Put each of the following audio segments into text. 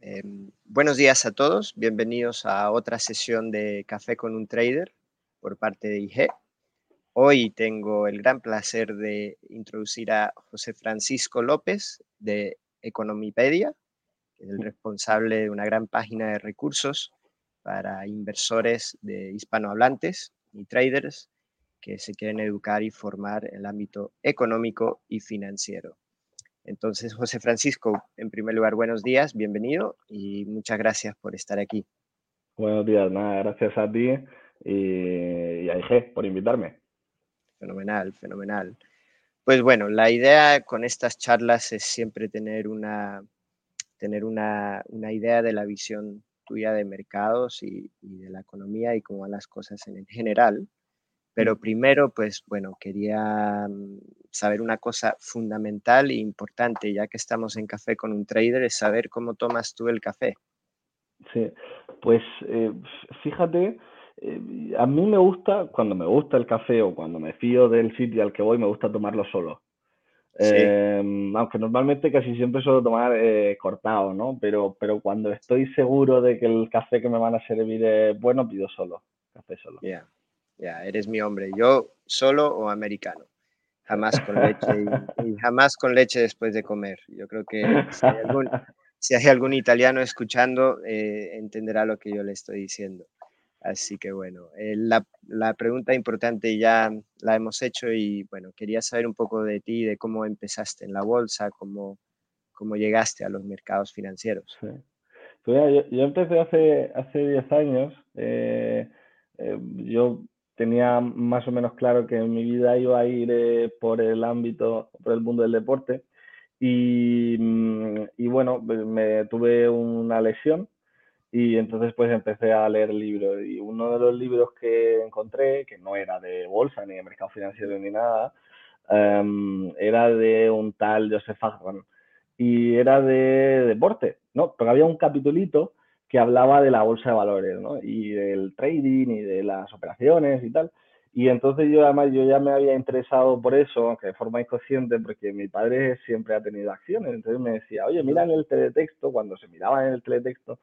Em, buenos días a todos, bienvenidos a otra sesión de Café con un Trader por parte de IG. Hoy tengo el gran placer de introducir a José Francisco López de Economipedia, el responsable de una gran página de recursos para inversores de hispanohablantes y traders que se quieren educar y formar en el ámbito económico y financiero. Entonces, José Francisco, en primer lugar, buenos días, bienvenido y muchas gracias por estar aquí. Buenos días, nada, gracias a ti y, a IG por invitarme. Fenomenal, fenomenal. Pues bueno, la idea con estas charlas es siempre tener una, tener una, idea de la visión tuya de mercados y, y, de la economía y cómo van las cosas en general. Pero primero, pues bueno, quería mm, saber una cosa fundamental e importante, ya que estamos en café con un trader, es saber cómo tomas tú el café. Sí, pues eh, fíjate, eh, a mí me gusta, cuando me gusta el café o cuando me fío del sitio al que voy, me gusta tomarlo solo. Em, aunque normalmente casi siempre suelo tomar eh, cortado, ¿no? Pero, pero cuando estoy seguro de que el café que me van a servir es bueno, pido solo, café solo. Ya. Ya, eres mi hombre. Yo solo o americano. Jamás con leche y, jamás con leche después de comer. Yo creo que si hay algún, italiano escuchando, eh, entenderá lo que yo le estoy diciendo. Así que bueno, eh, la, la, pregunta importante ya la hemos hecho y bueno, quería saber un poco de ti, de cómo empezaste en la bolsa, cómo, cómo llegaste a los mercados financieros. Pues yo, yo, empecé hace, hace 10 años. Eh, yo tenía más o menos claro que mi vida iba a ir eh, por el ámbito, por el mundo del deporte. Y, mm, y, bueno, pues me tuve una lesión y entonces pues empecé a leer libros. Y uno de los libros que encontré, que no era de bolsa ni de mercado financiero ni nada, em, era de un tal Joseph Agman y era de deporte, ¿no? Pero había un capitulito que hablaba de la bolsa de valores, ¿no? Y del trading y de las operaciones y tal. Y entonces yo además yo ya me había interesado por eso, aunque de forma inconsciente, porque mi padre siempre ha tenido acciones. Entonces me decía, oye, mira en el teletexto, cuando se miraba en el teletexto,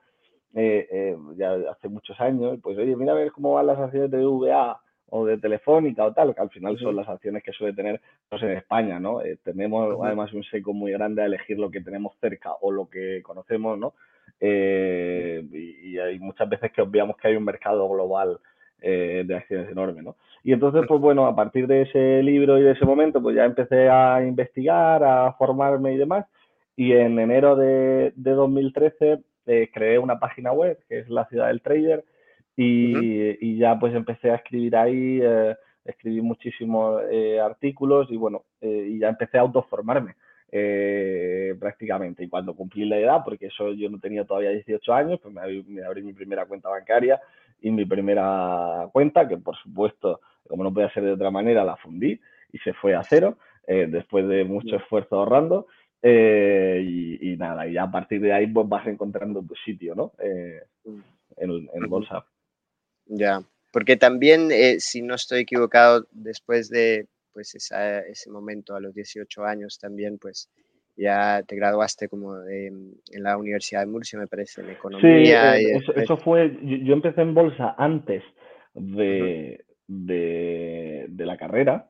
eh, eh, ya hace muchos años, pues oye, mira a ver cómo van las acciones de VA o de Telefónica o tal, que al final son las acciones que suele tener pues, en España, ¿no? Eh, tenemos además un seco muy grande a elegir lo que tenemos cerca o lo que conocemos, ¿no? Eh, y, hay muchas veces que obviamos que hay un mercado global eh, de acciones enorme, ¿no? Y entonces, pues bueno, a partir de ese libro y de ese momento, pues ya empecé a investigar, a formarme y demás. Y en enero de, 2013 eh, creé una página web que es la ciudad del trader y, ya pues empecé a escribir ahí, escribí muchísimos artículos y bueno, y ya empecé a autoformarme. Eh, prácticamente. Y cuando cumplí la edad, porque eso yo no tenía todavía 18 años, pues me abrí, mi primera cuenta bancaria y mi primera cuenta, que por supuesto, como no podía ser de otra manera, la fundí y se fue a cero, eh, después de mucho esfuerzo ahorrando. Eh, y, nada, y a partir de ahí pues vas encontrando tu sitio, ¿no? en, en bolsa. Ya, porque también, si no estoy equivocado, después de pues ese momento a los 18 años también, pues ya te graduaste como en la Universidad de Murcia, me parece, en economía. Sí, eso, fue, yo, empecé en bolsa antes de, de, la carrera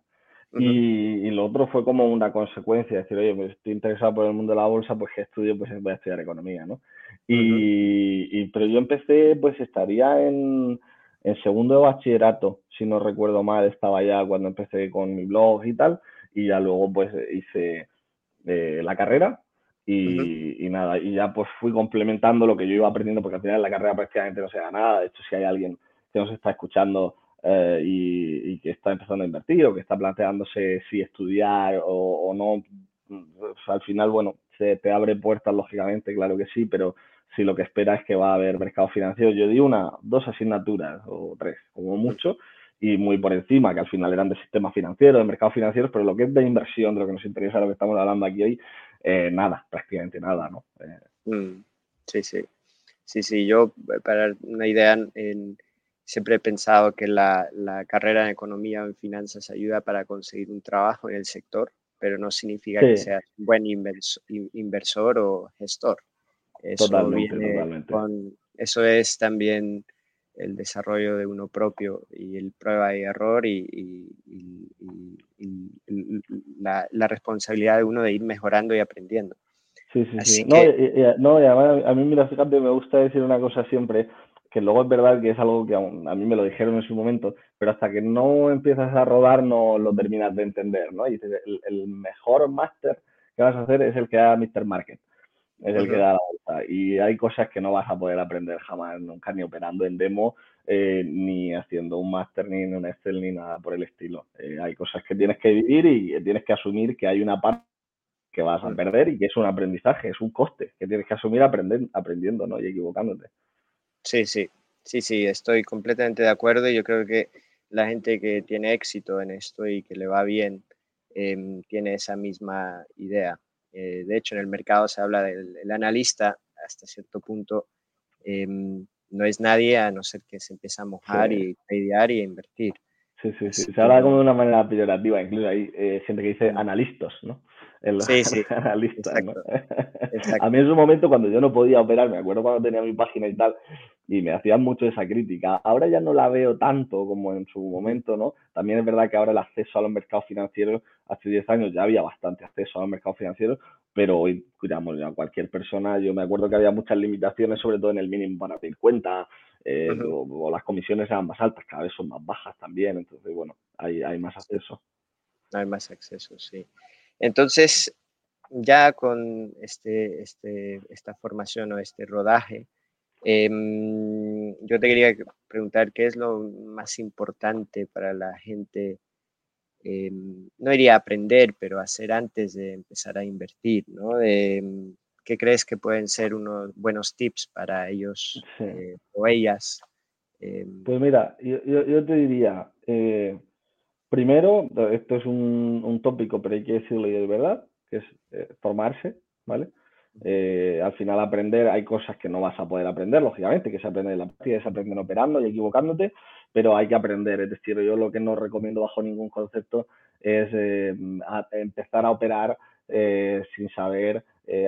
y, lo otro fue como una consecuencia, decir, oye, me estoy interesado por el mundo de la bolsa, pues que estudio, pues voy a estudiar economía, ¿no? y, pero yo empecé, pues estaría en en segundo de bachillerato, si no recuerdo mal, estaba ya cuando empecé con mi blog y tal, y ya luego pues hice eh, la carrera y, nada, y ya pues fui complementando lo que yo iba aprendiendo, porque al final la carrera prácticamente no se da nada, de hecho si hay alguien que nos está escuchando eh, y, que está empezando a invertir o que está planteándose si estudiar o, no, pues, al final, bueno, se te abre puertas, lógicamente, claro que sí, pero si lo que espera es que va a haber mercado financiero. Yo di una, dos asignaturas o tres, como mucho, y muy por encima, que al final eran de sistema financiero, de mercados financieros, pero lo que es de inversión, de lo que nos interesa, lo que estamos hablando aquí hoy, eh, nada, prácticamente nada, ¿no? Eh, mm, sí, sí. Sí, sí, yo, eh, para una idea, siempre he pensado que la, carrera en economía o en finanzas ayuda para conseguir un trabajo en el sector, pero no significa que seas un buen inversor o gestor. Eso totalmente, eso es también el desarrollo de uno propio y el prueba y error y, la, responsabilidad de uno de ir mejorando y aprendiendo. Sí, sí, sí. No, y, además a mí, mira, fíjate, me gusta decir una cosa siempre, que luego es verdad que es algo que a mí me lo dijeron en su momento, pero hasta que no empiezas a rodar no lo terminas de entender, ¿no? Y dices, el, mejor máster que vas a hacer es el que da Mr. Market es el que da la vuelta. Y hay cosas que no vas a poder aprender jamás, nunca, ni operando en demo, eh, ni haciendo un máster, ni un Excel, ni nada por el estilo. Eh, hay cosas que tienes que vivir y tienes que asumir que hay una parte que vas a perder y que es un aprendizaje, es un coste que tienes que asumir aprender, aprendiendo ¿no? y equivocándote. Sí, sí, sí, sí, estoy completamente de acuerdo y yo creo que la gente que tiene éxito en esto y que le va bien em, tiene esa misma idea. Eh, de hecho, en el mercado se habla del analista hasta cierto punto. Em, no es nadie a no ser que se empiece a mojar y tradear y a invertir. Sí, sí, sí. Se habla como de una manera peyorativa. Incluso hay eh, gente que dice analistas, ¿no? Sí, sí. Analistas, ¿no? A mí en su momento, cuando yo no podía operar, me acuerdo cuando tenía mi página y tal, y me hacían mucho esa crítica. Ahora ya no la veo tanto como en su momento, ¿no? También es verdad que ahora el acceso a los mercados financieros, hace 10 años ya había bastante acceso a los mercados financieros, pero hoy, digamos, ya cualquier persona, yo me acuerdo que había muchas limitaciones, sobre todo en el mínimo para abrir cuenta, eh, o, las comisiones eran más altas, cada vez son más bajas también, entonces, bueno, hay, hay más acceso. Hay más acceso, sí. Entonces, ya con este, este, esta formación o este rodaje, Em, yo te quería preguntar qué es lo más importante para la gente, em, no iría a aprender, pero hacer antes de empezar a invertir, ¿no? Em, ¿Qué crees que pueden ser unos buenos tips para ellos eh, o ellas? Pues mira, yo, te diría, eh, primero, esto es un, un, tópico, pero hay que decirlo y de verdad, que es eh, formarse, ¿vale? Eh, al final aprender, hay cosas que no vas a poder aprender, lógicamente, que se aprende en la práctica, se operando y equivocándote, pero hay que aprender. Es decir, yo lo que no recomiendo bajo ningún concepto es eh, empezar a operar eh, sin saber,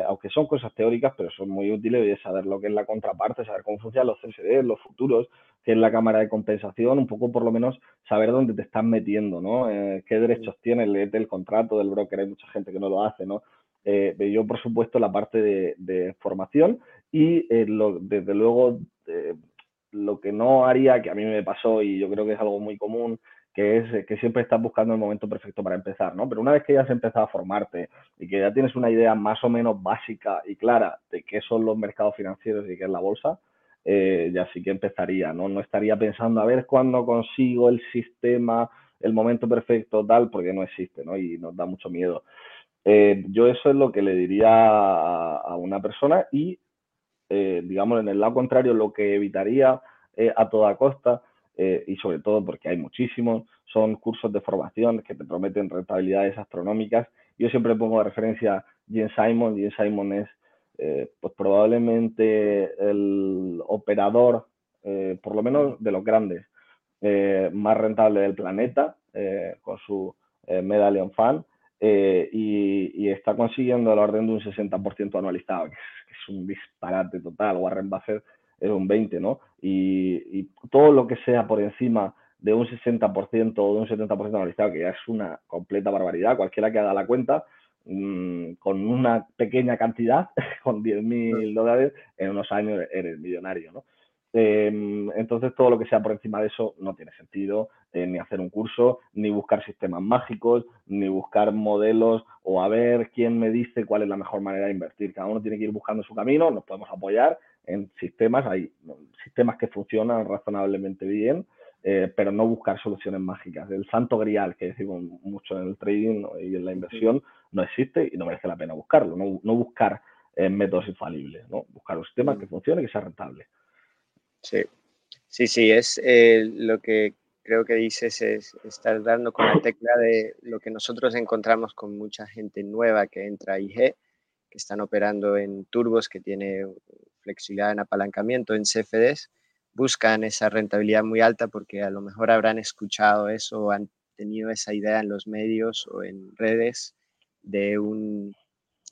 aunque son cosas teóricas, pero son muy útiles, y es saber lo que es la contraparte, saber cómo funcionan los CSD, los futuros, qué es la cámara de compensación, un poco por lo menos saber dónde te estás metiendo, ¿no? qué derechos tiene, el contrato del broker, hay mucha gente que no lo hace, ¿no? eh, yo, por supuesto, la parte de, formación y eh, desde luego eh, lo que no haría, que a mí me pasó y yo creo que es algo muy común, que es que siempre estás buscando el momento perfecto para empezar, ¿no? Pero una vez que ya has empezado a formarte y que ya tienes una idea más o menos básica y clara de qué son los mercados financieros y qué es la bolsa, eh, ya sí que empezaría, ¿no? No estaría pensando a ver cuándo consigo el sistema, el momento perfecto, tal, porque no existe, ¿no? Y nos da mucho miedo. Eh, yo eso es lo que le diría a, una persona y, eh, digamos, en el lado contrario, lo que evitaría eh, a toda costa, y sobre todo porque hay muchísimos, son cursos de formación que te prometen rentabilidades astronómicas. Yo siempre pongo de referencia Jim Simon. Jim Simon es pues probablemente el operador, por lo menos de los grandes, más rentable del planeta, con su Medallion Fund. Eh, y, está consiguiendo el orden de un 60% anualizado, que es, un disparate total. Warren Buffett es un 20%, ¿no? Y, todo lo que sea por encima de un 60% o de un 70% anualizado, que ya es una completa barbaridad, cualquiera que haga la cuenta, mm, con una pequeña cantidad, con 10.000 dólares, en unos años eres millonario, ¿no? Em, entonces, todo lo que sea por encima de eso no tiene sentido, eh, ni hacer un curso, ni buscar sistemas mágicos, ni buscar modelos o a ver quién me dice cuál es la mejor manera de invertir. Cada uno tiene que ir buscando su camino, nos podemos apoyar en sistemas, hay sistemas que funcionan razonablemente bien, eh, pero no buscar soluciones mágicas. El santo grial que decimos mucho en el trading y en la inversión no existe y no merece la pena buscarlo, no, buscar eh, métodos infalibles, ¿no? buscar un sistema mm. que funcione y que sea rentable. Sí, sí, sí, es eh, lo que creo que dices, es estar dando con la tecla de lo que nosotros encontramos con mucha gente nueva que entra a IG, que están operando en turbos, que tiene flexibilidad en apalancamiento, en CFDs, buscan esa rentabilidad muy alta porque a lo mejor habrán escuchado eso o han tenido esa idea en los medios o en redes de un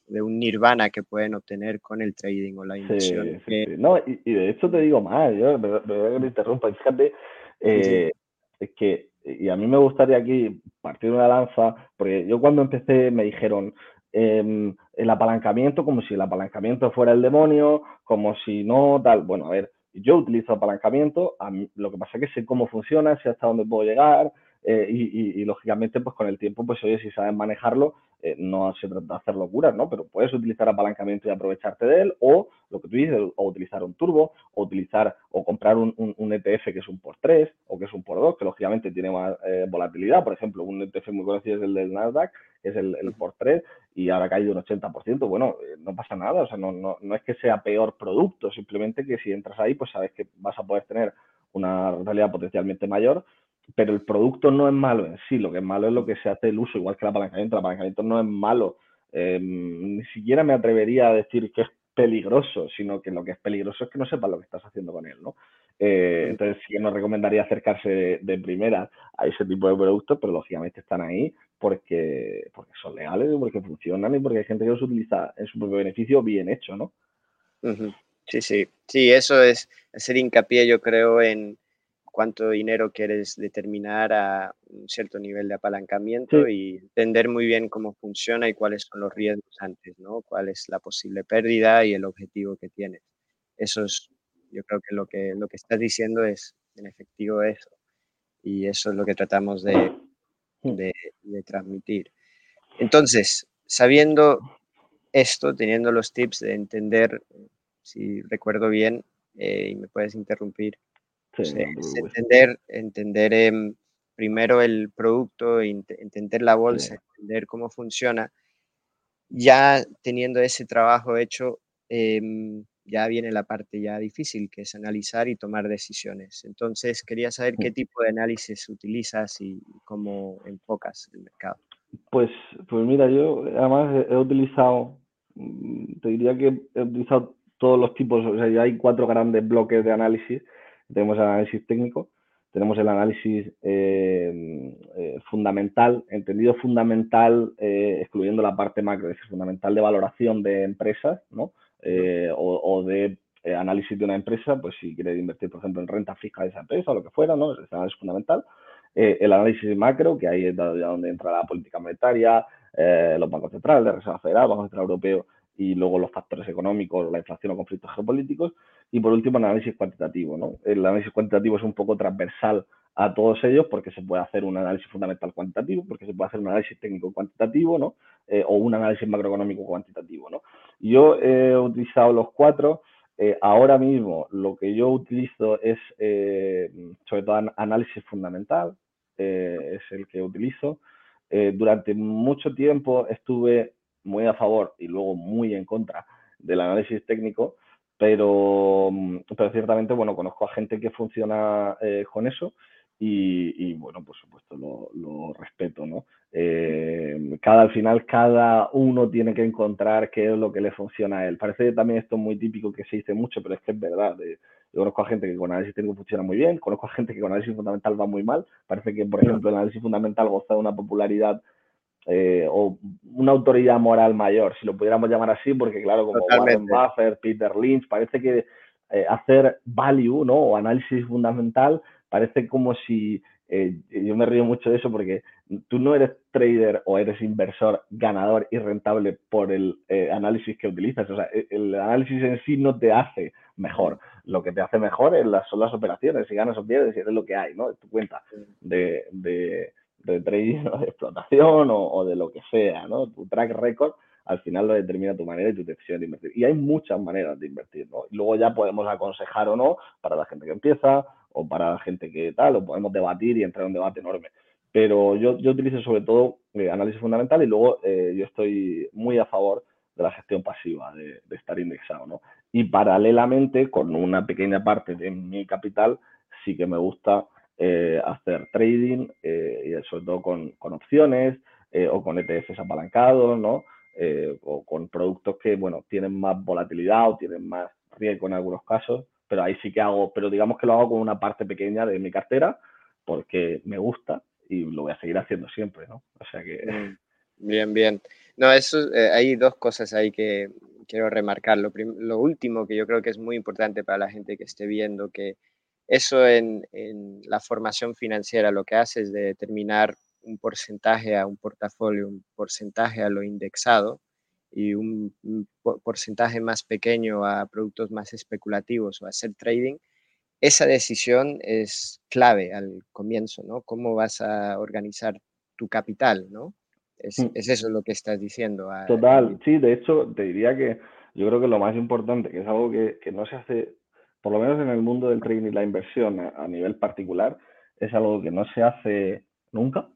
de un nirvana que pueden obtener con el trading o la inversión. No, y, de hecho te digo más, yo me, voy a interrumpa, fíjate, eh, es que, y a mí me gustaría aquí partir una lanza, porque yo cuando empecé me dijeron, em, el apalancamiento como si el apalancamiento fuera el demonio, como si no, tal. Bueno, a ver, yo utilizo apalancamiento, a lo que pasa es que sé cómo funciona, sé hasta dónde puedo llegar, eh, y, lógicamente, pues con el tiempo, pues oye, si sabes manejarlo, eh, no se trata de hacer locuras, ¿no? Pero puedes utilizar apalancamiento y aprovecharte de él, o lo que tú dices, o utilizar un turbo, o utilizar, o comprar un, ETF que es un por 3 o que es un por 2 que lógicamente tiene más eh, volatilidad. Por ejemplo, un ETF muy conocido es el del Nasdaq, que es el, el por 3 y ahora ha caído un 80%. Bueno, no pasa nada, o sea, no, no, no es que sea peor producto, simplemente que si entras ahí, pues sabes que vas a poder tener una realidad potencialmente mayor pero el producto no es malo en sí, lo que es malo es lo que se hace el uso, igual que el apalancamiento. El apalancamiento no es malo, eh, ni siquiera me atrevería a decir que es peligroso, sino que lo que es peligroso es que no sepas lo que estás haciendo con él, ¿no? Eh, entonces sí que nos recomendaría acercarse de, primera a ese tipo de productos, pero lógicamente están ahí porque, porque son legales, porque funcionan y porque hay gente que los utiliza en su propio beneficio bien hecho, ¿no? Sí, sí, sí, eso es hacer hincapié, yo creo, en, cuánto dinero quieres determinar a un cierto nivel de apalancamiento y entender muy bien cómo funciona y cuáles son los riesgos antes, ¿no? Cuál es la posible pérdida y el objetivo que tienes. Eso es, yo creo que lo que, lo que estás diciendo es en efectivo eso. Y eso es lo que tratamos de, de, transmitir. Entonces, sabiendo esto, teniendo los tips de entender, si recuerdo bien, eh, y me puedes interrumpir, entender, entender em, primero el producto, entender la bolsa, entender cómo funciona. Ya teniendo ese trabajo hecho, em, ya viene la parte ya difícil, que es analizar y tomar decisiones. Entonces, quería saber qué tipo de análisis utilizas y cómo enfocas el mercado. Pues, pues mira, yo además he utilizado, mm, te diría que he utilizado todos los tipos, o sea, ya hay cuatro grandes bloques de análisis tenemos el análisis técnico, tenemos el análisis eh, eh, fundamental, entendido fundamental, eh, excluyendo la parte macro, es fundamental de valoración de empresas, ¿no? O, de análisis de una empresa, pues si quiere invertir, por ejemplo, en renta fija de esa empresa o lo que fuera, ¿no? Es el análisis fundamental. el análisis macro, que ahí es donde entra la política monetaria, los bancos centrales, la Reserva Federal, Banco Central Europeo y luego los factores económicos, la inflación o conflictos geopolíticos. Y por último, el análisis cuantitativo. ¿no? El análisis cuantitativo es un poco transversal a todos ellos porque se puede hacer un análisis fundamental cuantitativo, porque se puede hacer un análisis técnico cuantitativo, ¿no? Eh, o un análisis macroeconómico cuantitativo, ¿no? Yo he utilizado los cuatro. Eh, ahora mismo lo que yo utilizo es eh, sobre todo análisis fundamental, es el que utilizo. durante mucho tiempo estuve muy a favor y luego muy en contra del análisis técnico, pero, pero ciertamente, bueno, conozco a gente que funciona eh, con eso y, bueno, por supuesto lo, respeto, ¿no? Eh, cada, al final, cada uno tiene que encontrar qué es lo que le funciona a él. Parece también esto muy típico que se dice mucho, pero es que es verdad. Eh, yo conozco a gente que con análisis técnico funciona muy bien, conozco a gente que con análisis fundamental va muy mal. Parece que, por ejemplo, el análisis fundamental goza de una popularidad eh, o una autoridad moral mayor, si lo pudiéramos llamar así, porque claro, como Warren Buffett, Peter Lynch, parece que eh, hacer value, ¿no? O análisis fundamental, parece como si, eh, yo me río mucho de eso porque tú no eres trader o eres inversor ganador y rentable por el análisis que utilizas, o sea, e, el análisis en sí no te hace mejor, lo que te hace mejor es las, son las operaciones, si ganas o pierdes, y es lo que hay, ¿no? Es tu cuenta de, de de trading o de explotación o, de lo que sea, ¿no? Tu track record al final lo determina tu manera y tu decisión de invertir. Y hay muchas maneras de invertir, ¿no? Y luego ya podemos aconsejar o no para la gente que empieza o para la gente que tal, o podemos debatir y entrar en un debate enorme. Pero yo, yo utilizo sobre todo eh, análisis fundamental y luego eh, yo estoy muy a favor de la gestión pasiva, de, de, estar indexado, ¿no? Y paralelamente, con una pequeña parte de mi capital, sí que me gusta eh, hacer trading, eh, y sobre todo con, con opciones eh, o con ETFs apalancados, ¿no? o con productos que, bueno, tienen más volatilidad o tienen más riesgo en algunos casos, pero ahí sí que hago, pero digamos que lo hago con una parte pequeña de mi cartera porque me gusta y lo voy a seguir haciendo siempre, ¿no? O sea que... Mm. Bien, bien. No, eso, hay dos cosas ahí que quiero remarcar. Lo, lo, último que yo creo que es muy importante para la gente que esté viendo, que eso en, en, la formación financiera lo que hace es determinar un porcentaje a un portafolio, un porcentaje a lo indexado y un, porcentaje más pequeño a productos más especulativos o hacer trading, esa decisión es clave al comienzo, ¿no? ¿Cómo vas a organizar tu capital, ¿no? Es, mm. es eso lo que estás diciendo. Total, sí, de hecho, te diría que yo creo que lo más importante, que es algo que, que no se hace, por lo menos en el mundo del trading y la inversión a, nivel particular, es algo que no se hace nunca.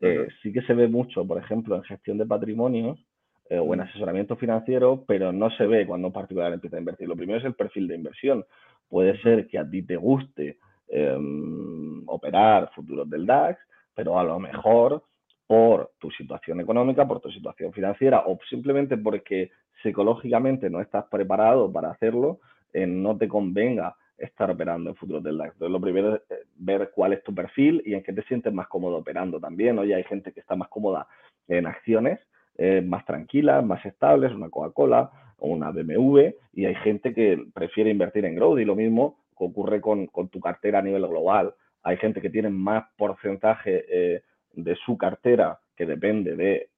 Eh, sí que se ve mucho, por ejemplo, en gestión de patrimonios, eh, o en asesoramiento financiero, pero no se ve cuando un particular empieza a invertir. Lo primero es el perfil de inversión. Puede ser que a ti te guste em, operar futuros del DAX, pero a lo mejor por tu situación económica, por tu situación financiera o simplemente porque psicológicamente no estás preparado para hacerlo, eh, no te convenga estar operando en futuros del DAX. Entonces, lo primero es eh, ver cuál es tu perfil y en qué te sientes más cómodo operando también. Oye, hay gente que está más cómoda en acciones eh, más tranquilas, más estables, una Coca-Cola o una BMW, y hay gente que prefiere invertir en growth y lo mismo ocurre con, tu cartera a nivel global. Hay gente que tiene más porcentaje de su cartera que depende de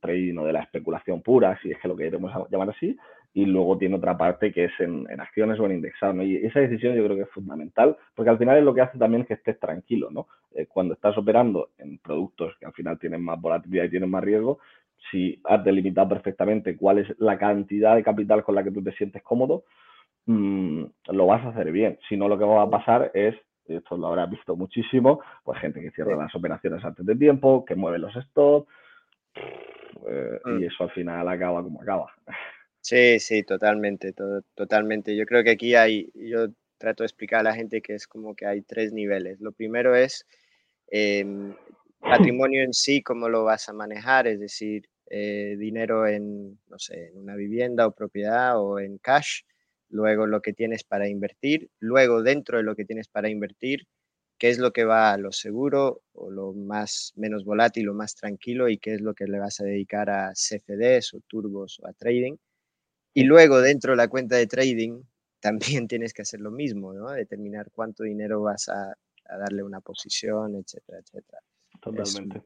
trading o de la especulación pura, si es que lo queremos llamar así, y luego tiene otra parte que es en, acciones o en indexado. Y esa decisión yo creo que es fundamental, porque al final es lo que hace también que estés tranquilo, ¿no? Eh, cuando estás operando en productos que al final tienen más volatilidad y tienen más riesgo, si has delimitado perfectamente cuál es la cantidad de capital con la que tú te sientes cómodo, mm, lo vas a hacer bien. Si no, lo que va a pasar es, esto lo habrás visto muchísimo, pues gente que cierra las operaciones antes de tiempo, que mueve los stops, eh, y mm. eso al final acaba como acaba. Sí, sí, totalmente, totalmente. Yo creo que aquí hay, yo trato de explicar a la gente que es como que hay tres niveles. Lo primero es em, patrimonio en sí, cómo lo vas a manejar, es decir, eh, dinero en, no sé, en una vivienda o propiedad o en cash, luego lo que tienes para invertir, luego dentro de lo que tienes para invertir, qué es lo que va a lo seguro o lo más menos volátil o más tranquilo y qué es lo que le vas a dedicar a CFDs o turbos o a trading. Y luego dentro de la cuenta de trading también tienes que hacer lo mismo, ¿no? Determinar cuánto dinero vas a, a darle una posición, etcétera, etcétera. Totalmente.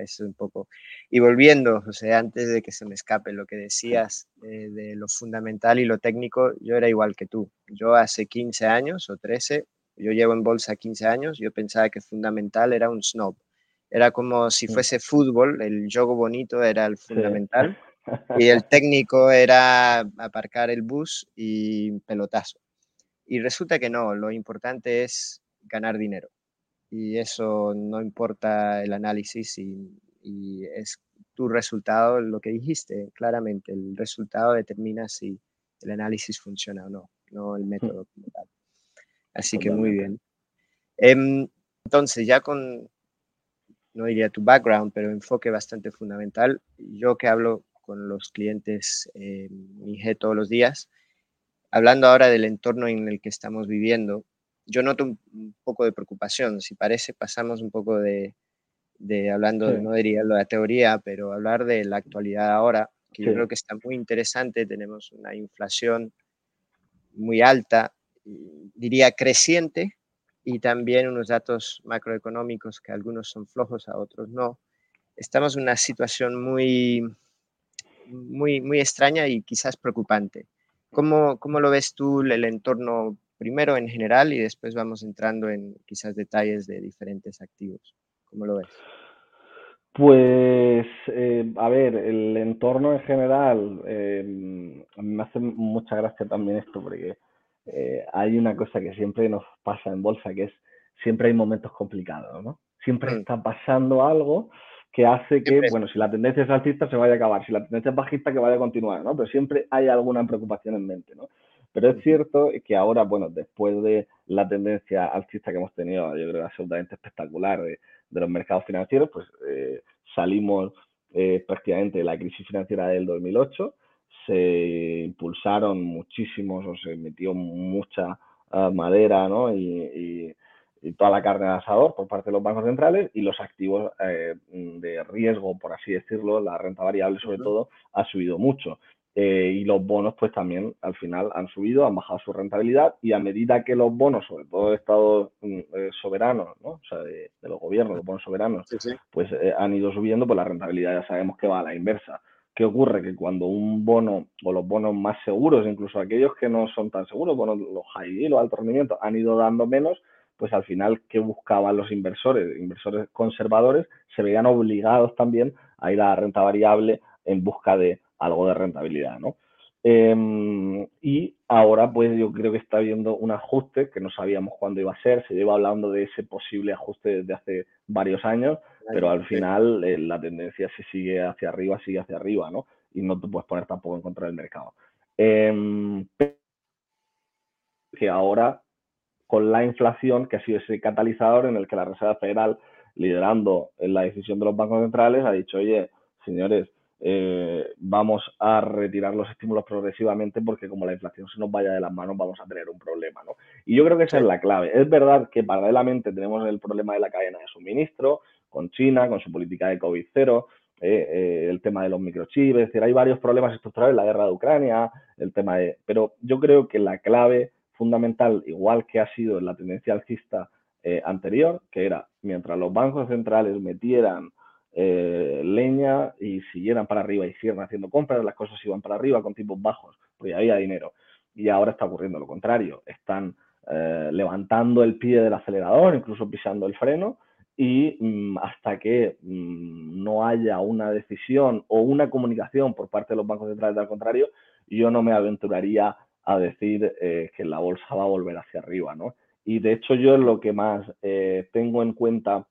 Es un, poco, Y volviendo, José, antes de que se me escape lo que decías de lo fundamental y lo técnico, yo era igual que tú. Yo hace 15 años o 13, yo llevo en bolsa 15 años, yo pensaba que fundamental era un snob. Era como si mm. fuese fútbol, el juego bonito era el fundamental y el técnico era aparcar el bus y pelotazo. Y resulta que no, lo importante es ganar dinero y eso no importa el análisis y, es tu resultado, lo que dijiste claramente, el resultado determina si el análisis funciona o no, no el método como tal. Así que muy bien. Em, entonces, ya con, no diría tu background, pero enfoque bastante fundamental, yo que hablo con los clientes eh, todos los días, hablando ahora del entorno en el que estamos viviendo, yo noto un, poco de preocupación. Si parece, pasamos un poco de, de hablando, no diría lo de la teoría, pero hablar de la actualidad ahora, que yo creo que está muy interesante. Tenemos una inflación muy alta, diría creciente, y también unos datos macroeconómicos que algunos son flojos, a otros no. Estamos en una situación muy, muy, muy extraña y quizás preocupante. ¿Cómo, ¿Cómo, lo ves tú el entorno primero en general y después vamos entrando en quizás detalles de diferentes activos. ¿Cómo lo ves? Pues, eh, a ver, el entorno en general, eh, me hace mucha gracia también esto, porque eh, hay una cosa que siempre nos pasa en bolsa, que es siempre hay momentos complicados, ¿no? Siempre mm. está pasando algo que hace que, bueno, si la tendencia es alcista se vaya a acabar, si la tendencia es bajista que vaya a continuar, ¿no? Pero siempre hay alguna preocupación en mente, ¿no? Pero es cierto que ahora, bueno, después de la tendencia alcista que hemos tenido, yo creo absolutamente espectacular de, los mercados financieros, pues eh, salimos eh, prácticamente de la crisis financiera del 2008, se impulsaron muchísimos o se metió mucha ah, madera, ¿no? Y, y toda la carne de asador por parte de los bancos centrales y los activos eh, de riesgo, por así decirlo, la renta variable sobre todo, ha subido mucho. Eh, y los bonos, pues también al final han subido, han bajado su rentabilidad y a medida que los bonos, sobre todo de estados mm, eh, soberanos, ¿no? o sea, de, los gobiernos, los bonos soberanos, pues han ido subiendo, pues la rentabilidad ya sabemos que va a la inversa. ¿Qué ocurre? Que cuando un bono o los bonos más seguros, incluso aquellos que no son tan seguros, bueno, los high yield, los altos rendimientos, han ido dando menos, pues al final, ¿qué buscaban los inversores? Inversores conservadores se veían obligados también a ir a la renta variable en busca de algo de rentabilidad, ¿no? Em, y ahora, pues yo creo que está habiendo un ajuste que no sabíamos cuándo iba a ser. Se lleva hablando de ese posible ajuste desde hace varios años, pero al final eh, la tendencia se sigue hacia arriba, sigue hacia arriba, ¿no? Y no te puedes poner tampoco en contra del mercado. Em, que ahora con la inflación, que ha sido ese catalizador en el que la Reserva Federal, liderando en la decisión de los bancos centrales, ha dicho, oye, señores, eh, vamos a retirar los estímulos progresivamente porque como la inflación se nos vaya de las manos vamos a tener un problema, ¿no? Y yo creo que esa es la clave. Es verdad que paralelamente tenemos el problema de la cadena de suministro con China, con su política de COVID cero, eh, eh, el tema de los microchips, es decir, hay varios problemas estructurales, la guerra de Ucrania, el tema de... Pero yo creo que la clave fundamental, igual que ha sido en la tendencia alcista eh, anterior, que era mientras los bancos centrales metieran eh, leña y siguieran para arriba y siguieran haciendo compras, las cosas iban para arriba con tipos bajos, porque había dinero. Y ahora está ocurriendo lo contrario, están eh, levantando el pie del acelerador, incluso pisando el freno, y mm, hasta que mm, no haya una decisión o una comunicación por parte de los bancos centrales al contrario, yo no me aventuraría a decir eh, que la bolsa va a volver hacia arriba, ¿no? Y de hecho yo lo que más eh, tengo en cuenta,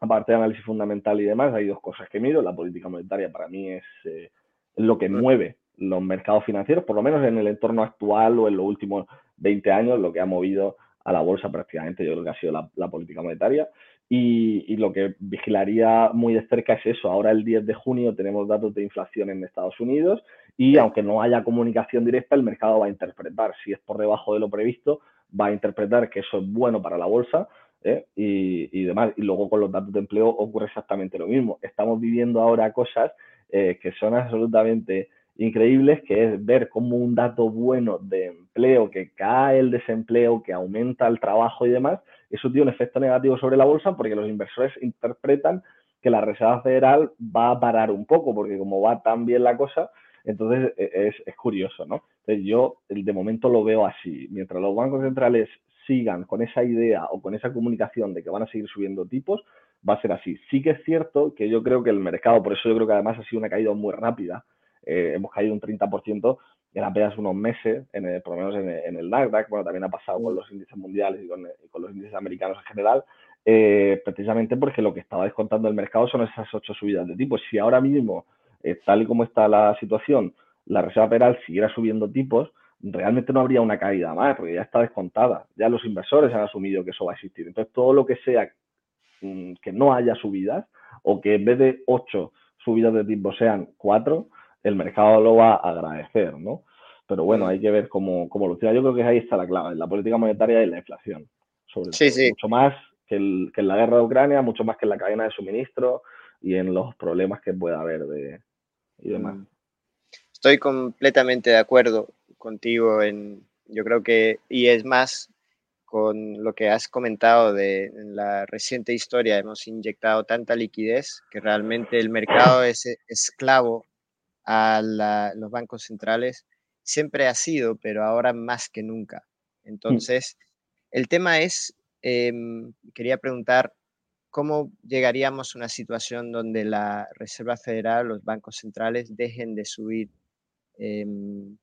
aparte de análisis fundamental y demás, hay dos cosas que miro. La política monetaria para mí es eh, lo que mueve los mercados financieros, por lo menos en el entorno actual o en los últimos 20 años, lo que ha movido a la bolsa prácticamente, yo creo que ha sido la, política monetaria. Y, y, lo que vigilaría muy de cerca es eso. Ahora el 10 de junio tenemos datos de inflación en Estados Unidos y aunque no haya comunicación directa, el mercado va a interpretar. Si es por debajo de lo previsto, va a interpretar que eso es bueno para la bolsa ¿eh? y, demás. Y luego con los datos de empleo ocurre exactamente lo mismo. Estamos viviendo ahora cosas eh, que son absolutamente increíbles, que es ver cómo un dato bueno de empleo, que cae el desempleo, que aumenta el trabajo y demás, eso tiene un efecto negativo sobre la bolsa porque los inversores interpretan que la Reserva Federal va a parar un poco, porque como va tan bien la cosa, entonces e, es, curioso, ¿no? Entonces yo de momento lo veo así. Mientras los bancos centrales sigan con esa idea o con esa comunicación de que van a seguir subiendo tipos, va a ser así. Sí que es cierto que yo creo que el mercado, por eso yo creo que además ha sido una caída muy rápida, eh, hemos caído un 30% en apenas unos meses, en el, por lo menos en el, Nasdaq, bueno, también ha pasado con los índices mundiales y con, los índices americanos en general, eh, precisamente porque lo que estaba descontando el mercado son esas ocho subidas de tipos. Si ahora mismo eh, tal y como está la situación, la Reserva Federal siguiera subiendo tipos, realmente no habría una caída más, porque ya está descontada. Ya los inversores han asumido que eso va a existir. Entonces, todo lo que sea mm, que no haya subidas, o que en vez de ocho subidas de tipos sean cuatro, el mercado lo va a agradecer, ¿no? Pero bueno, hay que ver cómo, cómo funciona. Yo creo que ahí está la clave, la política monetaria y la inflación. Sobre sí, sí. Mucho más que, que en la guerra de Ucrania, mucho más que en la cadena de suministro y en los problemas que pueda haber de, Mm. Estoy completamente de acuerdo contigo en, yo creo que, y es más, con lo que has comentado de en la reciente historia, hemos inyectado tanta liquidez que realmente el mercado es esclavo a los bancos centrales. Siempre ha sido, pero ahora más que nunca. Mm. Entonces, el tema es, em, quería preguntar, ¿cómo llegaríamos a una situación donde la Reserva Federal, los bancos centrales, dejen de subir, em,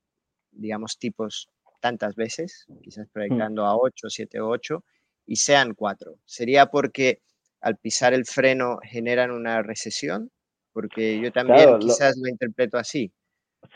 digamos, tipos tantas veces, quizás mm. proyectando a 8, 7, 8, y sean 4? ¿Sería porque al pisar el freno generan una recesión? Porque yo también quizás lo... interpreto así.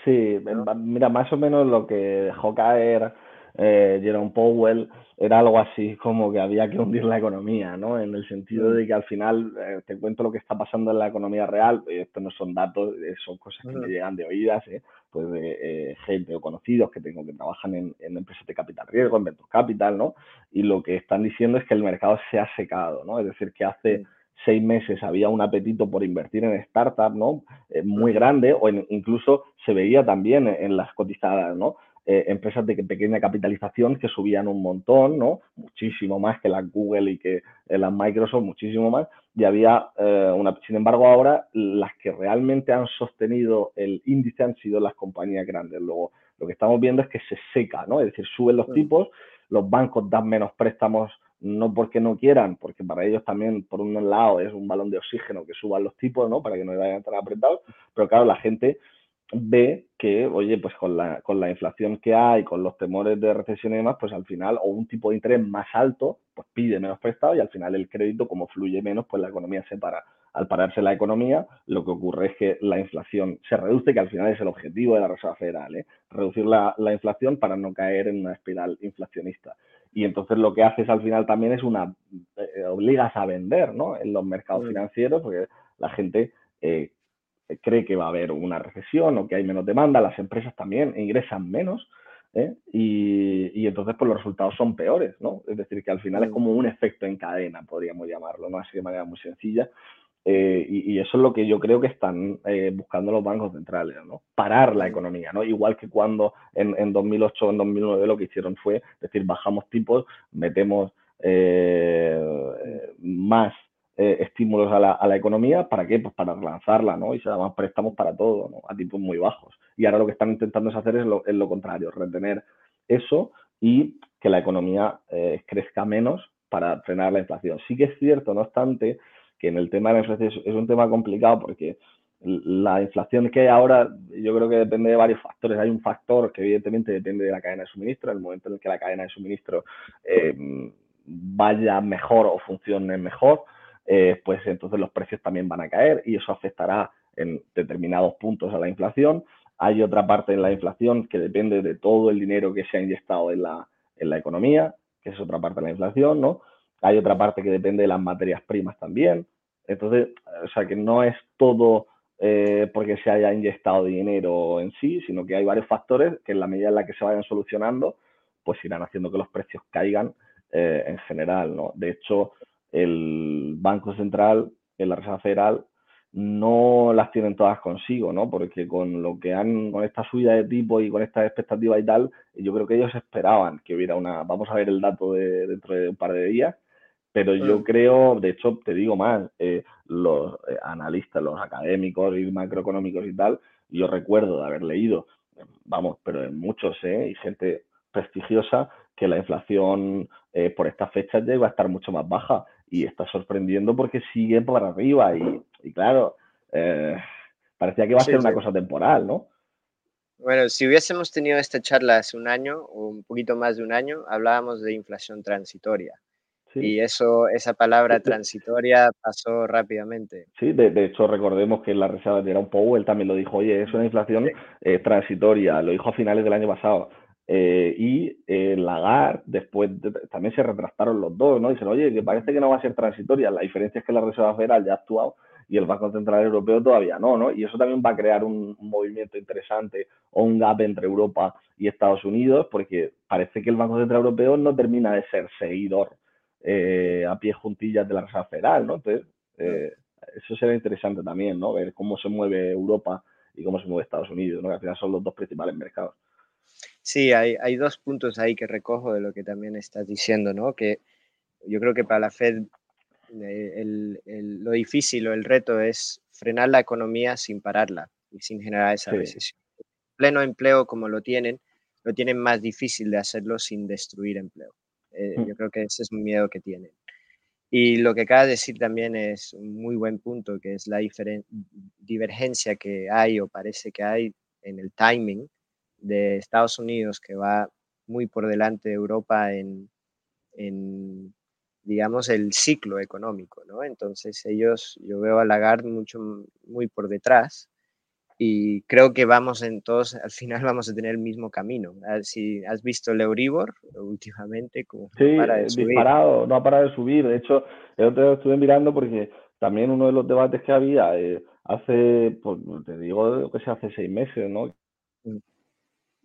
Sí, mira, más o menos lo que dejó caer eh, Jerome Powell, era algo así como que había que hundir la economía, ¿no? En el sentido mm. de que al final eh, te cuento lo que está pasando en la economía real, estos no son datos, son cosas que me llegan de oídas, pues de gente o conocidos que tengo que trabajan en, en, empresas de capital riesgo, en Venture Capital, ¿no? Y lo que están diciendo es que el mercado se ha secado, ¿no? Es decir, que hace seis meses había un apetito por invertir en startups, ¿no? Eh, muy grande, o incluso se veía también en, las cotizadas, ¿no? Eh, empresas de pequeña capitalización que subían un montón, ¿no? Muchísimo más que las Google y que eh, las Microsoft, muchísimo más. Y había una, sin embargo, ahora las que realmente han sostenido el índice han sido las compañías grandes. Luego, lo que estamos viendo es que se seca, ¿no? Es decir, suben los tipos, los bancos dan menos préstamos no porque no quieran, porque para ellos también, por un lado, es un balón de oxígeno que suban los tipos, ¿no? Para que no vayan tan apretados, pero claro, la gente ve que, oye, pues con la, con la inflación que hay, con los temores de recesión y demás, pues al final, o un tipo de interés más alto, pues pide menos prestado y al final el crédito, como fluye menos, pues la economía se para. Al pararse la economía, lo que ocurre es que la inflación se reduce, que al final es el objetivo de la Reserva Federal, ¿eh? reducir la, la inflación para no caer en una espiral inflacionista y entonces lo que haces al final también es una, eh, obligas a vender, ¿no? En los mercados mm. financieros, porque la gente eh, cree que va a haber una recesión o que hay menos demanda, las empresas también ingresan menos, ¿eh? y, y, entonces pues los resultados son peores, ¿no? Es decir, que al final es mm. como un efecto en cadena, podríamos llamarlo, ¿no? Así de manera muy sencilla. Eh, y, eso es lo que yo creo que están eh, buscando los bancos centrales, ¿no? Parar la economía, ¿no? Igual que cuando en, en 2008 o en 2009 lo que hicieron fue, decir, bajamos tipos, metemos eh, estímulos a la, a la, economía, ¿para qué? Pues para relanzarla, ¿no? Y se dan préstamos para todo, ¿no? A tipos muy bajos. Y ahora lo que están intentando hacer es lo, es lo contrario, retener eso y que la economía crezca menos para frenar la inflación. Sí que es cierto, no obstante, que en el tema de la inflación es, un tema complicado porque la inflación que hay ahora yo creo que depende de varios factores. Hay un factor que evidentemente depende de la cadena de suministro, en el momento en el que la cadena de suministro eh, vaya mejor o funcione mejor, eh, pues entonces los precios también van a caer y eso afectará en determinados puntos a la inflación. Hay otra parte en la inflación que depende de todo el dinero que se ha inyectado en la, en la economía, que es otra parte de la inflación, ¿no? Hay otra parte que depende de las materias primas también. Entonces, o sea, que no es todo eh, porque se haya inyectado dinero en sí, sino que hay varios factores que en la medida en la que se vayan solucionando, pues irán haciendo que los precios caigan eh, en general, ¿no? De hecho, el Banco Central, en la Reserva Federal, no las tienen todas consigo, ¿no? Porque con lo que han, con esta subida de tipo y con estas expectativas y tal, yo creo que ellos esperaban que hubiera una, vamos a ver el dato de, dentro de un par de días, pero yo mm. creo, de hecho, te digo más, eh, los eh, analistas, los académicos y macroeconómicos y tal, yo recuerdo de haber leído, vamos, pero en muchos, ¿eh? Y gente prestigiosa, que la inflación eh, por estas fechas ya iba a estar mucho más baja y está sorprendiendo porque sigue por arriba y, y claro, parecía que iba a ser una cosa temporal, ¿no? Bueno, si hubiésemos tenido esta charla hace un año o un poquito más de un año, hablábamos de inflación transitoria. Y eso, esa palabra transitoria pasó rápidamente. Sí, de, hecho recordemos que la reserva de un Powell también lo dijo, oye, es una inflación eh, transitoria, lo dijo a finales del año pasado. Eh, y eh, Lagarde, después también se retractaron los dos, ¿no? Dicen, oye, que parece que no va a ser transitoria. La diferencia es que la Reserva Federal ya ha actuado y el Banco Central Europeo todavía no, ¿no? Y eso también va a crear un, un, movimiento interesante o un gap entre Europa y Estados Unidos, porque parece que el Banco Central Europeo no termina de ser seguidor eh, a pie juntillas de la Reserva Federal, ¿no? Entonces, eh, eso será interesante también, ¿no? Ver cómo se mueve Europa y cómo se mueve Estados Unidos, ¿no? Que al final son los dos principales mercados. Sí, hay, hay dos puntos ahí que recojo de lo que también estás diciendo, ¿no? Que yo creo que para la Fed eh, el, el, lo difícil o el reto es frenar la economía sin pararla y sin generar esa recesión. Pleno empleo como lo tienen, lo tienen más difícil de hacerlo sin destruir empleo. Eh, mm. yo creo que ese es un miedo que tienen. Y lo que acaba de decir también es un muy buen punto, que es la divergencia que hay o parece que hay en el timing de Estados Unidos, que va muy por delante de Europa en, en digamos, el ciclo económico, ¿no? Entonces ellos, yo veo a Lagarde mucho, muy por detrás y creo que vamos en todos, al final vamos a tener el mismo camino. Si has visto el Euribor últimamente, como sí, para de disparado, no ha parado de subir. De hecho, el otro día estuve mirando porque también uno de los debates que había eh, hace, pues te digo que se hace seis meses, ¿no?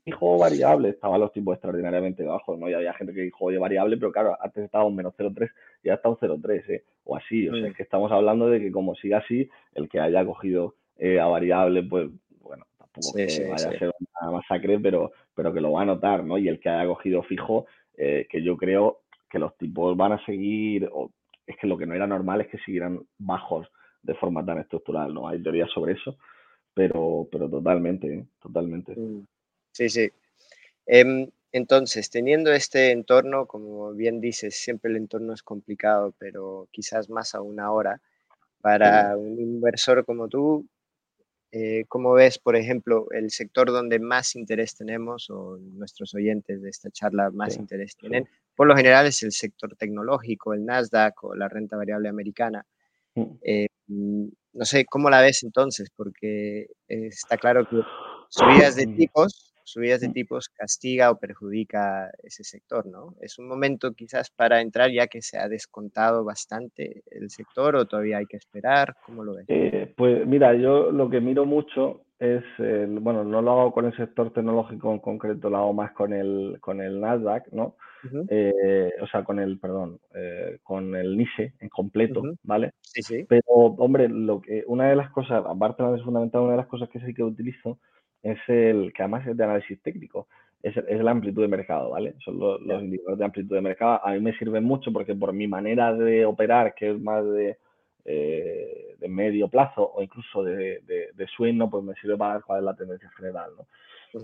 Dijo variable, estaban los tipos extraordinariamente bajos, ¿no? Y había gente que dijo, oye, variable, pero claro, antes estaba un menos 0,3 y ahora está un 0,3, ¿eh? O así, o sea, es que estamos hablando de que como siga así, el que haya cogido eh, a variable, pues bueno, tampoco que vaya a ser una masacre, pero, pero que lo va a notar, ¿no? Y el que haya cogido fijo, eh, que yo creo que los tipos van a seguir, o es que lo que no era normal es que siguieran bajos de forma tan estructural, ¿no? Hay teorías sobre eso, pero, pero totalmente, ¿eh? totalmente. Mm. Sí, sí. Em, entonces, teniendo este entorno, como bien dices, siempre el entorno es complicado, pero quizás más aún ahora, para un inversor como tú, eh, ¿Cómo ves, por ejemplo, el sector donde más interés tenemos o nuestros oyentes de esta charla más interés tienen? Por lo general es el sector tecnológico, el Nasdaq o la renta variable americana. Mm. Eh, no sé, ¿cómo la ves entonces? Porque está claro que subidas de mm. tipos subidas de tipos castiga o perjudica ese sector, ¿no? ¿Es un momento quizás para entrar ya que se ha descontado bastante el sector o todavía hay que esperar? ¿Cómo lo ves? Eh, pues mira, yo lo que miro mucho es, bueno, no lo hago con el sector tecnológico en concreto, lo hago más con el, con el Nasdaq, ¿no? Eh, o sea, con el, perdón, eh, con el NICE en completo, ¿vale? Sí, sí. Pero, hombre, lo que, una de las cosas, aparte de fundamental, una de las cosas que sí que utilizo es el que además es de análisis técnico, es, es la amplitud de mercado, ¿vale? Son los, indicadores de amplitud de mercado. A mí me sirven mucho porque por mi manera de operar, que es más de, eh, de medio plazo o incluso de, de, swing, ¿no? pues me sirve para ver cuál es la tendencia general, ¿no?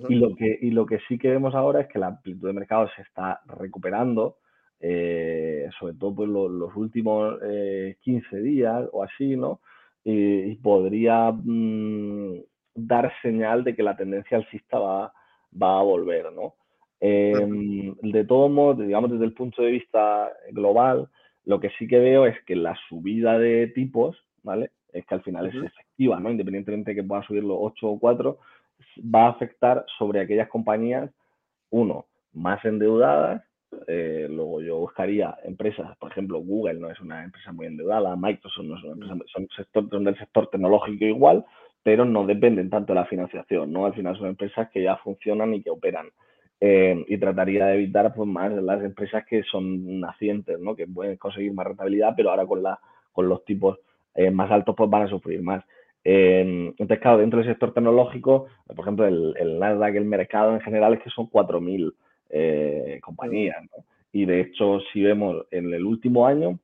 y, lo que, y lo que sí que vemos ahora es que la amplitud de mercado se está recuperando, eh, sobre todo pues, los últimos 15 eh, días o así, ¿no? Y, podría mm, dar señal de que la tendencia alcista va, va a volver, ¿no? Em, de todos modos, digamos desde el punto de vista global, lo que sí que veo es que la subida de tipos, ¿vale? Es que al final es efectiva, ¿no? Independientemente de que pueda subirlo 8 o 4, va a afectar sobre aquellas compañías, uno, más endeudadas, eh, luego yo buscaría empresas, por ejemplo, Google no es una empresa muy endeudada, Microsoft no es una empresa, son, sector, son del sector tecnológico igual, pero no dependen tanto de la financiación, ¿no? Al final son empresas que ya funcionan y que operan. Eh, y trataría de evitar pues, más las empresas que son nacientes, ¿no? Que pueden conseguir más rentabilidad, pero ahora con, la, con los tipos eh, más altos pues van a sufrir más. Eh, entonces, claro, dentro del sector tecnológico, por ejemplo, el, el Nasdaq, el mercado en general es que son 4.000 compañías, ¿no? Y de hecho, si vemos en el último año,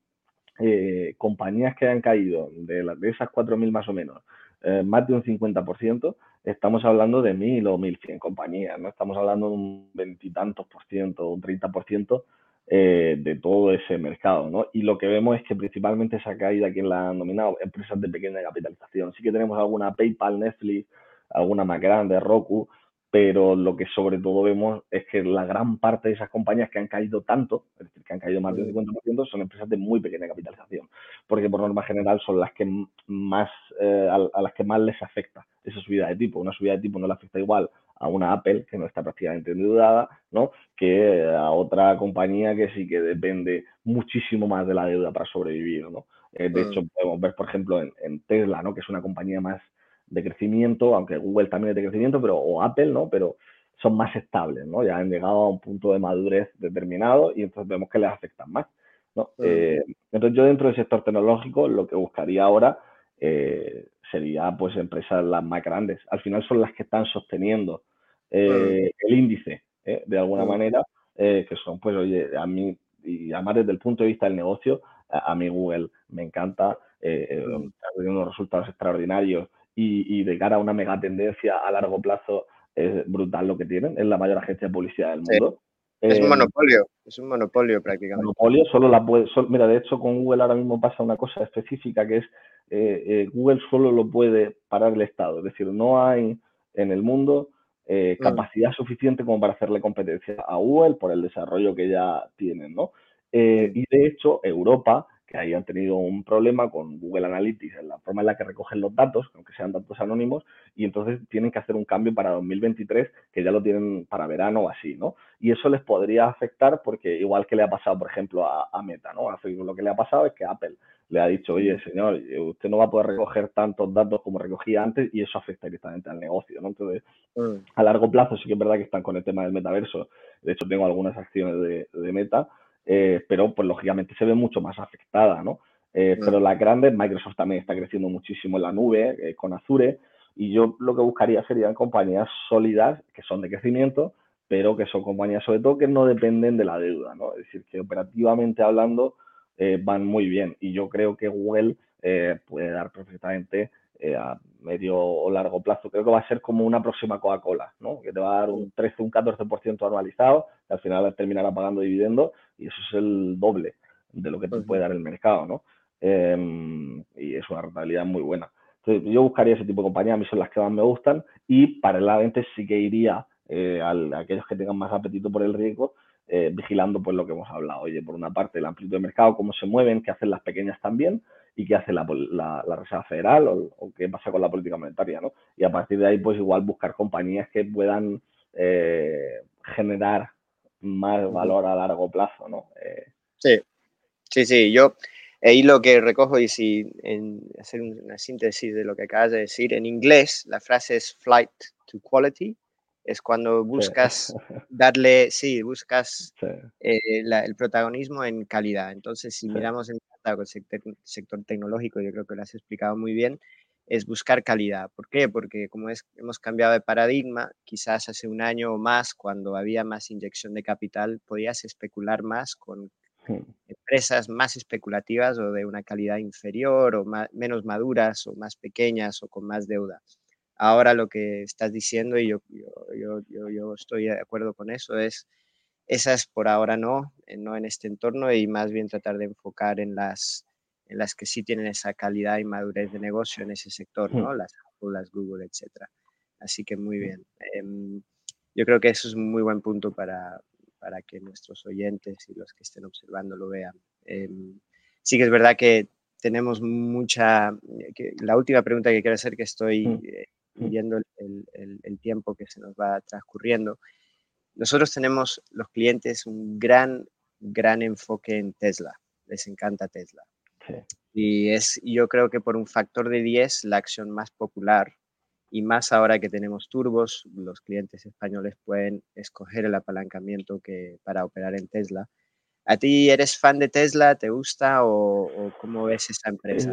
compañías que han caído de, de esas 4.000 más o menos, eh, más de un 50%, estamos hablando de mil o mil cien compañías, no estamos hablando de un veintitantos por ciento, un 30 por ciento eh, de todo ese mercado, ¿no? Y lo que vemos es que principalmente esa caída, quien la han nominado, empresas de pequeña capitalización. Sí que tenemos alguna PayPal, Netflix, alguna más grande, Roku, pero lo que sobre todo vemos es que la gran parte de esas compañías que han caído tanto, es decir, que han caído más del 50%, son empresas de muy pequeña capitalización, porque por norma general son las que más, eh, a, las que más les afecta esa subida de tipo. Una subida de tipo no le afecta igual a una Apple, que no está prácticamente endeudada, ¿no? que a otra compañía que sí que depende muchísimo más de la deuda para sobrevivir. ¿no? Eh, de mm. hecho, podemos ver, por ejemplo, en, en Tesla, ¿no? que es una compañía más de crecimiento, aunque Google también es de crecimiento, pero, o Apple, ¿no? Pero son más estables, ¿no? Ya han llegado a un punto de madurez determinado y entonces vemos que les afectan más, ¿no? Eh, entonces yo dentro del sector tecnológico lo que buscaría ahora eh, sería pues empresas las más grandes. Al final son las que están sosteniendo eh, el índice, de alguna manera, que son pues, oye, a mí, y además desde el punto de vista del negocio, a, mí Google me encanta, eh, unos resultados extraordinarios, y, de cara a una mega tendencia a largo plazo es brutal lo que tienen. Es la mayor agencia de publicidad del mundo. Es un eh, monopolio, es un monopolio prácticamente. Monopolio, solo la puede, mira, de hecho con Google ahora mismo pasa una cosa específica que es eh, eh, Google solo lo puede parar el Estado, es decir, no hay en el mundo mm. capacidad suficiente como para hacerle competencia a Google por el desarrollo que ya tienen, ¿no? y de hecho Europa que hayan tenido un problema con Google Analytics en la forma en la que recogen los datos, aunque sean datos anónimos, y entonces tienen que hacer un cambio para 2023, que ya lo tienen para verano o así, ¿no? Y eso les podría afectar porque igual que le ha pasado, por ejemplo, a, Meta, ¿no? A Facebook lo que le ha pasado es que Apple le ha dicho, oye, señor, usted no va a poder recoger tantos datos como recogía antes y eso afecta directamente al negocio, ¿no? Entonces, mm. a largo plazo sí que es verdad que están con el tema del metaverso. De hecho, tengo algunas acciones de, de Meta eh, pero pues lógicamente se ve mucho más afectada, ¿no? Eh. Pero las grandes, Microsoft también está creciendo muchísimo en la nube eh, con Azure y yo lo que buscaría serían compañías sólidas que son de crecimiento, pero que son compañías sobre todo que no dependen de la deuda, ¿no? Es decir, que operativamente hablando van muy bien y yo creo que Google puede dar perfectamente a medio o largo plazo. Creo que va a ser como una próxima Coca-Cola, ¿no? Que te va a dar un 13, un 14% anualizado, y al final terminará pagando dividendos y eso es el doble de lo que te puede dar el mercado, ¿no? Em, y es una rentabilidad muy buena. Entonces, yo buscaría ese tipo de compañías, a mí son las que más me gustan y paralelamente sí que iría eh, a aquellos que tengan más apetito por el riesgo, eh, vigilando pues lo que hemos hablado. Oye, por una parte, el amplitud de mercado, cómo se mueven, qué hacen las pequeñas también y qué hace la, Reserva Federal o, qué pasa con la política monetaria, ¿no? Y a partir de ahí, pues igual buscar compañías que puedan eh, generar más valor a largo plazo, ¿no? Eh, sí, sí, sí. Yo ahí lo que recojo y si en hacer una síntesis de lo que acabas de decir, en inglés la frase es flight to quality, es cuando buscas darle, sí, buscas eh, el protagonismo en calidad. Entonces, si miramos en el sector, sector tecnológico, yo creo que lo has explicado muy bien, es buscar calidad. ¿Por qué? Porque como es, hemos cambiado de paradigma, quizás hace un año o más, cuando había más inyección de capital, podías especular más con empresas más especulativas o de una calidad inferior o menos maduras o más pequeñas o con más deuda. Ahora lo que estás diciendo, y yo, yo, yo, yo estoy de acuerdo con eso, es esas por ahora no, eh, no en este entorno y más bien tratar de enfocar en las en las que sí tienen esa calidad y madurez de negocio en ese sector, ¿no? Las Apple, las Google, etcétera. Así que muy bien. Em, yo creo que eso es un muy buen punto para, para que nuestros oyentes y los que estén observando lo vean. Em, sí que es verdad que tenemos mucha... Que la última pregunta que quiero hacer, que estoy eh, viendo el, el, el, tiempo que se nos va transcurriendo. Nosotros tenemos los clientes un gran, gran enfoque en Tesla. Les encanta Tesla. Y es, yo creo que por un factor de 10, la acción más popular y más ahora que tenemos turbos, los clientes españoles pueden escoger el apalancamiento que, para operar en Tesla. ¿A ti eres fan de Tesla? ¿Te gusta o, cómo ves esa empresa?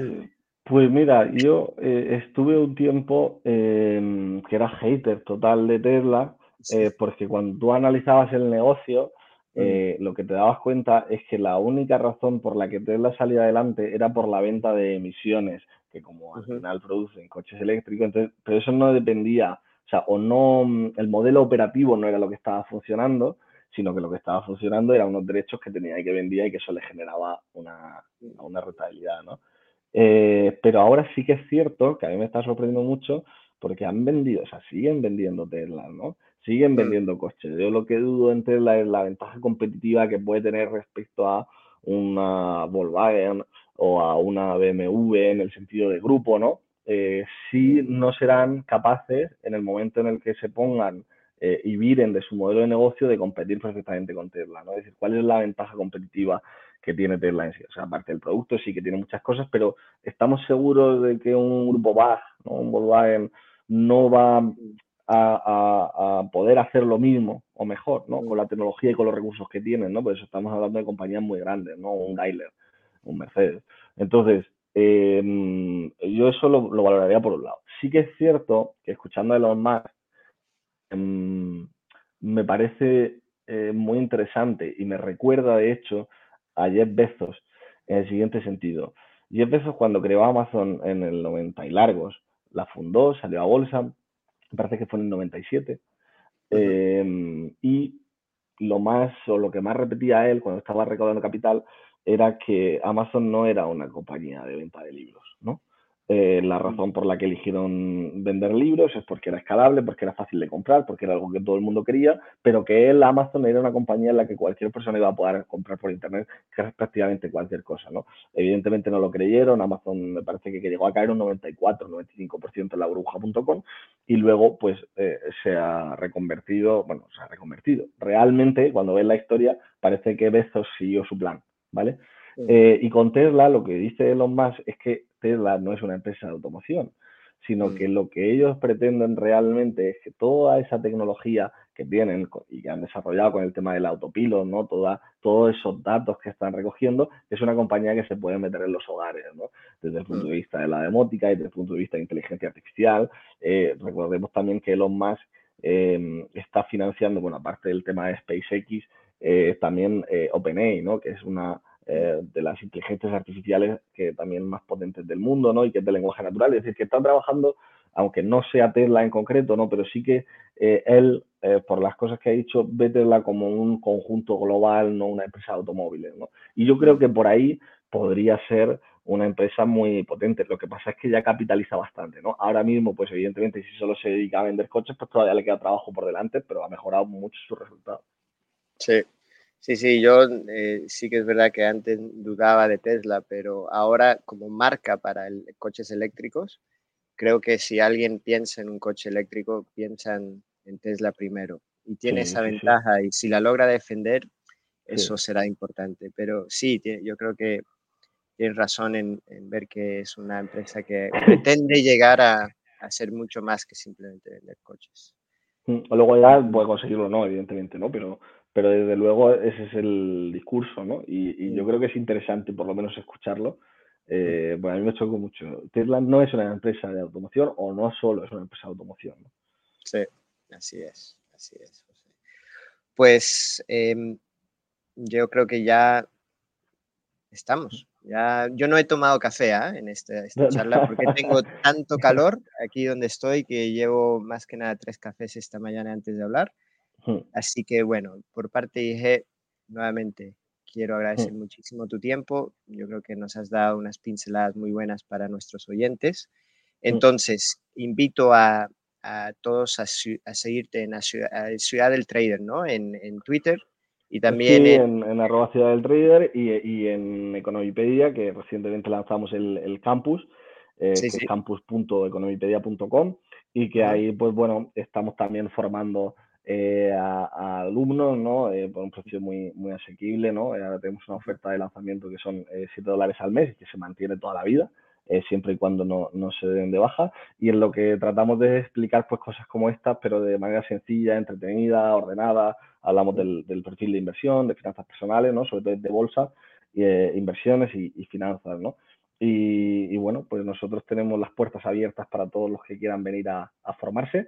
Pues mira, yo eh, estuve un tiempo que era hater total de Tesla, eh, porque cuando tú analizabas el negocio. Eh, lo que te dabas cuenta es que la única razón por la que Tesla salía adelante era por la venta de emisiones, que como al final producen coches eléctricos, entonces, pero eso no dependía, o sea, o no, mm, el modelo operativo no era lo que estaba funcionando, sino que lo que estaba funcionando eran unos derechos que tenía y que vendía y que eso le generaba una, una rentabilidad, ¿no? Eh, pero ahora sí que es cierto que a mí me está sorprendiendo mucho porque han vendido, o sea, siguen vendiendo Tesla, ¿no? siguen mm. vendiendo coches. Yo lo que dudo entre la, la ventaja competitiva que puede tener respecto a una Volkswagen o a una BMW en el sentido de grupo, ¿no? Eh, si no serán capaces en el momento en el que se pongan eh, y viren de su modelo de negocio de competir perfectamente con Tesla, ¿no? Es decir, ¿cuál es la ventaja competitiva que tiene Tesla en sí? O sea, aparte del producto sí que tiene muchas cosas, pero estamos seguros de que un grupo BAG, ¿no? un Volkswagen, no va a, poder hacer lo mismo o mejor, ¿no? Con la tecnología y con los recursos que tienen, ¿no? Por eso estamos hablando de compañías muy grandes, ¿no? Un Daimler, un Mercedes. Entonces, em, yo eso lo, valoraría por un lado. Sí que es cierto que escuchando a Elon Musk, em, me parece eh, muy interesante y me recuerda, de hecho, a Jeff Bezos en el siguiente sentido. Jeff Bezos cuando creó Amazon en el 90 y largos, la fundó, salió a bolsa, me parece que fue en el 97. Em, y lo más, o lo que más repetía él cuando estaba recaudando capital, era que Amazon no era una compañía de venta de libros, ¿no? Eh, la razón por la que eligieron vender libros es porque era escalable, porque era fácil de comprar, porque era algo que todo el mundo quería, pero que él, Amazon era una compañía en la que cualquier persona iba a poder comprar por internet prácticamente cualquier cosa, ¿no? Evidentemente no lo creyeron, Amazon me parece que llegó a caer un 94, 95% en la burbuja.com y luego pues eh, se ha reconvertido, bueno, se ha reconvertido. Realmente, cuando ves la historia, parece que Bezos siguió su plan, ¿vale? Eh, y con Tesla lo que dice Elon Musk es que Tesla no es una empresa de automoción, sino mm. que lo que ellos pretenden realmente es que toda esa tecnología que tienen y que han desarrollado con el tema del autopilot, ¿no? Toda, todos esos datos que están recogiendo, es una compañía que se puede meter en los hogares, ¿no? Desde el punto mm. de vista de la demótica y desde el punto de vista de inteligencia artificial. Eh, recordemos también que Elon Musk eh, está financiando, bueno, aparte del tema de SpaceX, eh, también OpenAI, ¿no? Que es una eh, de las inteligencias artificiales que también más potentes del mundo, ¿no? Y que es de lenguaje natural. Es decir, que están trabajando, aunque no sea Tesla en concreto, ¿no? Pero sí que eh, él, eh, por las cosas que ha dicho, ve Tesla como un conjunto global, no una empresa de automóviles, ¿no? Y yo creo que por ahí podría ser una empresa muy potente. Lo que pasa es que ya capitaliza bastante, ¿no? Ahora mismo, pues evidentemente, si solo se dedica a vender coches, pues todavía le queda trabajo por delante, pero ha mejorado mucho su resultado. Sí, Sí, sí, yo eh, sí que es verdad que antes dudaba de Tesla, pero ahora como marca para el, coches eléctricos, creo que si alguien piensa en un coche eléctrico, piensan en Tesla primero. Y tiene esa ventaja y si la logra defender, eso será importante. Pero sí, yo creo que tienes razón en, ver que es una empresa que pretende llegar a, a ser mucho más que simplemente vender coches. Mm, luego ya puede conseguirlo, no, evidentemente, ¿no? Pero, pero desde luego ese es el discurso, ¿no? Y, yo creo que es interesante por lo menos escucharlo. Eh, a mí me chocó mucho. Tesla no es una empresa de automoción o no solo es una empresa de automoción. ¿no? Sí, así es, así es. Pues em, yo creo que ya estamos. Ya, yo no he tomado café ¿ah? en esta, esta, charla porque tengo tanto calor aquí donde estoy que llevo más que nada tres cafés esta mañana antes de hablar. Así que bueno, por parte de IG, nuevamente quiero agradecer muchísimo tu tiempo. Yo creo que nos has dado unas pinceladas muy buenas para nuestros oyentes. Entonces, invito a, todos a, seguirte en la ciudad, del Trader, ¿no? En, Twitter y también en, en, arroba Ciudad del Trader y, en Economipedia, que recientemente lanzamos el, campus, eh, que es campus.economipedia.com y que ahí, pues bueno, estamos también formando eh, a, alumnos, ¿no? Eh, por un precio muy, muy asequible, ¿no? Eh, ahora tenemos una oferta de lanzamiento que son 7 dólares al mes y que se mantiene toda la vida. siempre y cuando no, no, se den de baja y en lo que tratamos de explicar pues cosas como estas pero de manera sencilla, entretenida, ordenada hablamos del, del perfil de inversión, de finanzas personales, ¿no? sobre todo de bolsa, inversiones y, finanzas ¿no? Y, bueno, pues nosotros tenemos las puertas abiertas para todos los que quieran venir a, a formarse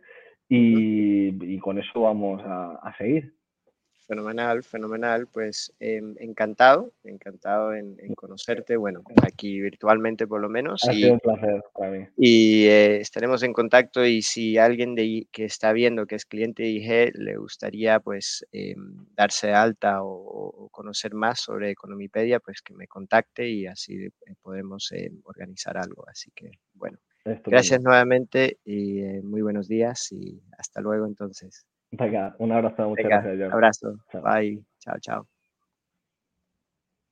y, con eso vamos a, seguir. Fenomenal, fenomenal. Pues em, encantado, encantado en, conocerte, bueno, aquí virtualmente por lo menos. Ha y, sido un placer para mí. Y eh, estaremos en contacto y si alguien de, que está viendo que es cliente de IG le gustaría pues em, darse alta o, conocer más sobre Economipedia, pues que me contacte y así eh, podemos em, organizar algo. Así que bueno. Gracias nuevamente y eh, muy buenos días y hasta luego entonces. Venga, un abrazo, muchas gracias. Un abrazo. Bye. Chao, chao.